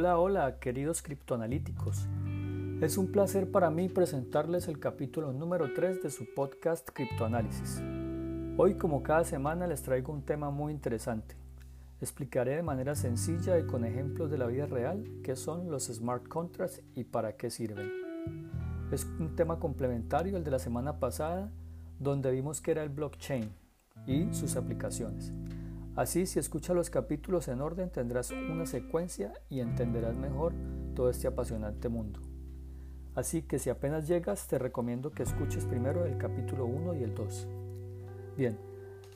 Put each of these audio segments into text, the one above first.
Hola, hola, queridos criptoanalíticos. Es un placer para mí presentarles el capítulo número 3 de su podcast Criptoanálisis. Hoy, como cada semana, les traigo un tema muy interesante. Explicaré de manera sencilla y con ejemplos de la vida real qué son los smart contracts y para qué sirven. Es un tema complementario al de la semana pasada, donde vimos que era el blockchain y sus aplicaciones. Así, si escuchas los capítulos en orden, tendrás una secuencia y entenderás mejor todo este apasionante mundo. Así que si apenas llegas, te recomiendo que escuches primero el capítulo 1 y el 2. Bien,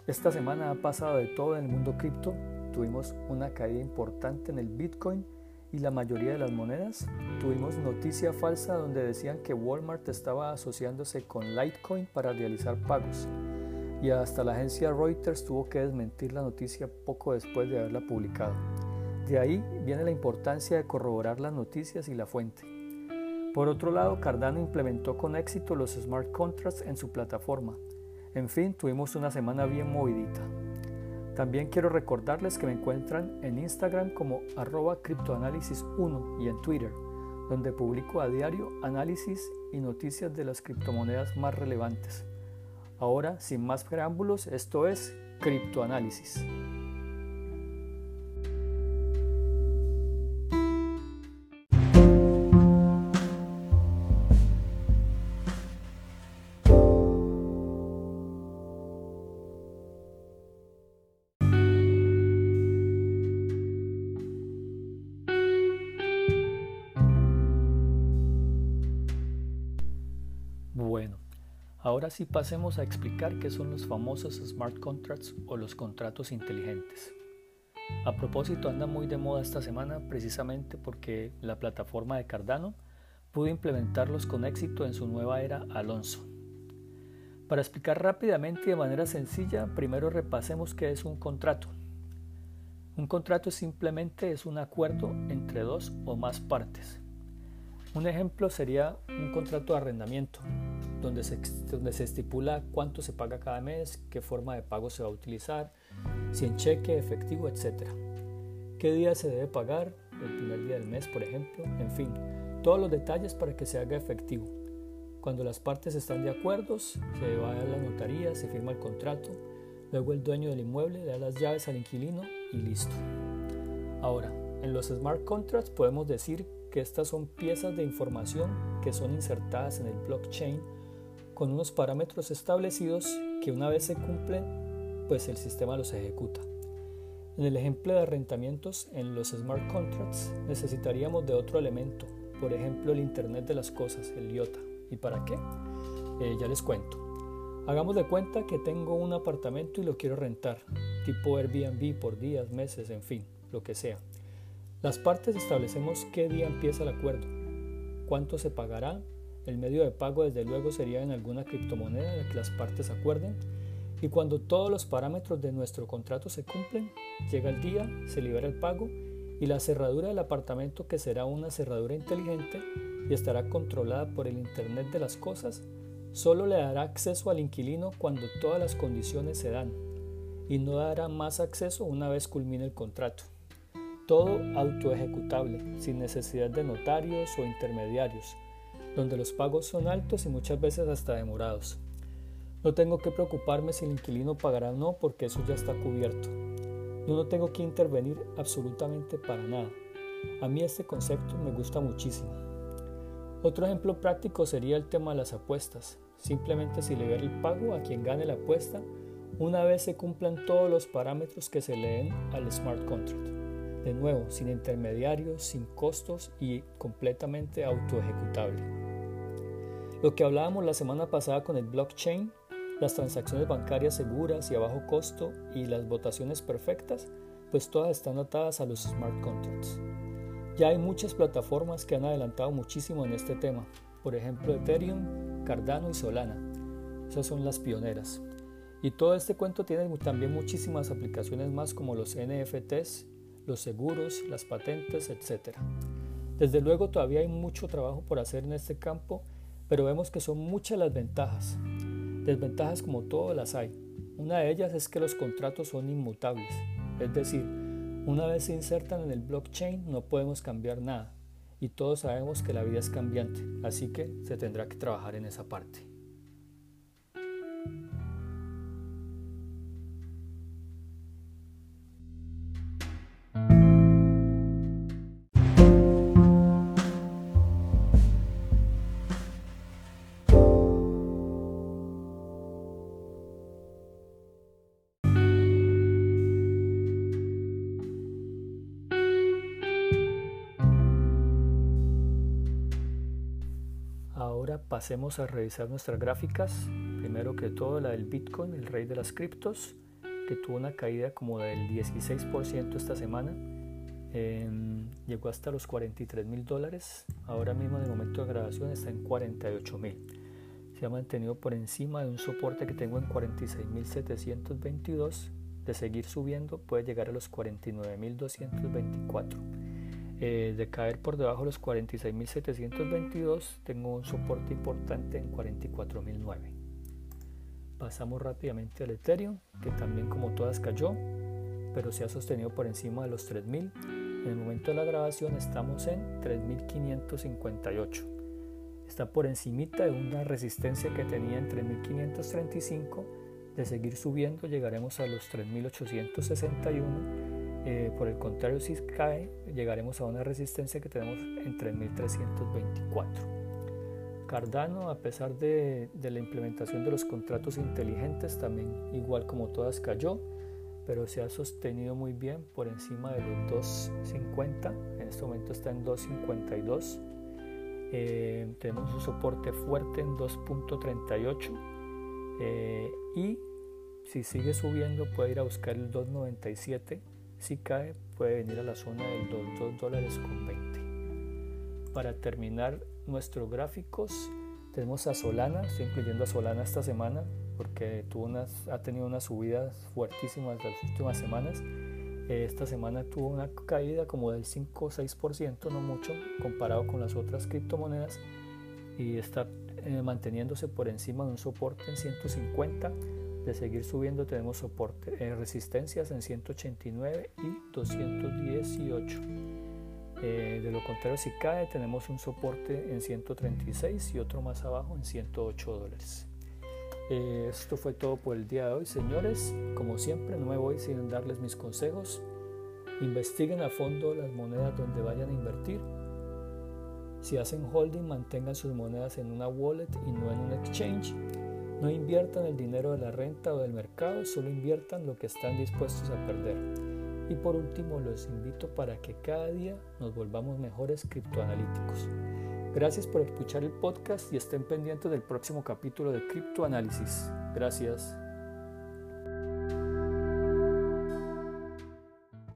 esta semana ha pasado de todo en el mundo cripto. Tuvimos una caída importante en el Bitcoin y la mayoría de las monedas. Tuvimos noticia falsa donde decían que Walmart estaba asociándose con Litecoin para realizar pagos y hasta la agencia Reuters tuvo que desmentir la noticia poco después de haberla publicado. De ahí viene la importancia de corroborar las noticias y la fuente. Por otro lado, Cardano implementó con éxito los smart contracts en su plataforma. En fin, tuvimos una semana bien movidita. También quiero recordarles que me encuentran en Instagram como arroba criptoanálisis1 y en Twitter, donde publico a diario análisis y noticias de las criptomonedas más relevantes. Ahora, sin más preámbulos, esto es criptoanálisis. Ahora sí pasemos a explicar qué son los famosos smart contracts o los contratos inteligentes. A propósito, anda muy de moda esta semana precisamente porque la plataforma de Cardano pudo implementarlos con éxito en su nueva era Alonso. Para explicar rápidamente y de manera sencilla, primero repasemos qué es un contrato. Un contrato simplemente es un acuerdo entre dos o más partes. Un ejemplo sería un contrato de arrendamiento, donde se, donde se estipula cuánto se paga cada mes, qué forma de pago se va a utilizar, si en cheque, efectivo, etc. ¿Qué día se debe pagar? El primer día del mes, por ejemplo. En fin, todos los detalles para que se haga efectivo. Cuando las partes están de acuerdo, se va a la notaría, se firma el contrato, luego el dueño del inmueble le da las llaves al inquilino y listo. Ahora, en los smart contracts podemos decir que estas son piezas de información que son insertadas en el blockchain con unos parámetros establecidos que una vez se cumplen, pues el sistema los ejecuta. En el ejemplo de arrendamientos en los smart contracts necesitaríamos de otro elemento, por ejemplo el Internet de las Cosas, el IOTA. ¿Y para qué? Eh, ya les cuento. Hagamos de cuenta que tengo un apartamento y lo quiero rentar, tipo Airbnb por días, meses, en fin, lo que sea. Las partes establecemos qué día empieza el acuerdo, cuánto se pagará el medio de pago desde luego sería en alguna criptomoneda de que las partes acuerden. Y cuando todos los parámetros de nuestro contrato se cumplen, llega el día, se libera el pago y la cerradura del apartamento que será una cerradura inteligente y estará controlada por el Internet de las Cosas, solo le dará acceso al inquilino cuando todas las condiciones se dan. Y no dará más acceso una vez culmine el contrato. Todo autoejecutable, sin necesidad de notarios o intermediarios, donde los pagos son altos y muchas veces hasta demorados. No tengo que preocuparme si el inquilino pagará o no porque eso ya está cubierto. Yo no tengo que intervenir absolutamente para nada. A mí este concepto me gusta muchísimo. Otro ejemplo práctico sería el tema de las apuestas. Simplemente si le el pago a quien gane la apuesta una vez se cumplan todos los parámetros que se leen al smart contract. De nuevo, sin intermediarios, sin costos y completamente autoejecutable. Lo que hablábamos la semana pasada con el blockchain, las transacciones bancarias seguras y a bajo costo y las votaciones perfectas, pues todas están atadas a los smart contracts. Ya hay muchas plataformas que han adelantado muchísimo en este tema, por ejemplo Ethereum, Cardano y Solana. Esas son las pioneras. Y todo este cuento tiene también muchísimas aplicaciones más como los NFTs, los seguros, las patentes, etc. Desde luego todavía hay mucho trabajo por hacer en este campo pero vemos que son muchas las ventajas. Desventajas como todas las hay. Una de ellas es que los contratos son inmutables, es decir, Una vez se insertan en el blockchain no podemos cambiar nada y todos sabemos que la vida es cambiante, así que se tendrá que trabajar en esa parte. Pasemos a revisar nuestras gráficas. Primero que todo la del Bitcoin, el rey de las criptos, que tuvo una caída como del 16% esta semana. Em, llegó hasta los 43 mil dólares. Ahora mismo en el momento de grabación está en 48 mil. Se ha mantenido por encima de un soporte que tengo en 46.722. De seguir subiendo puede llegar a los 49.224. Eh, de caer por debajo de los 46.722 tengo un soporte importante en 44.009 pasamos rápidamente al Ethereum que también como todas cayó pero se ha sostenido por encima de los 3.000 en el momento de la grabación estamos en 3.558 está por encimita de una resistencia que tenía en 3.535 de seguir subiendo llegaremos a los 3.861 eh, por el contrario, si cae, llegaremos a una resistencia que tenemos en 3324. Cardano, a pesar de, la implementación de los contratos inteligentes, también igual como todas cayó, pero se ha sostenido muy bien por encima de los 2.50. En este momento está en 2.52. Eh, tenemos un soporte fuerte en 2.38 eh, y si sigue subiendo puede ir a buscar el 2.97 si cae, puede venir a la zona de los 2 dólares con 20. Para terminar nuestros gráficos, tenemos a Solana, estoy incluyendo a Solana esta semana porque tuvo unas, ha tenido unas subidas fuertísimas las últimas semanas. Eh, esta semana tuvo una caída como del 5 o 6%, no mucho, comparado con las otras criptomonedas y está eh, manteniéndose por encima de un soporte en 150 de seguir subiendo tenemos soporte, eh, resistencias en 189 y 218. Eh, de lo contrario, si cae, tenemos un soporte en 136 y otro más abajo en 108 dólares. Eh, esto fue todo por el día de hoy, señores. Como siempre, no me voy sin darles mis consejos. Investiguen a fondo las monedas donde vayan a invertir. Si hacen holding, mantengan sus monedas en una wallet y no en un exchange no inviertan el dinero de la renta o del mercado, solo inviertan lo que están dispuestos a perder. Y por último, los invito para que cada día nos volvamos mejores criptoanalíticos. Gracias por escuchar el podcast y estén pendientes del próximo capítulo de Criptoanálisis. Gracias.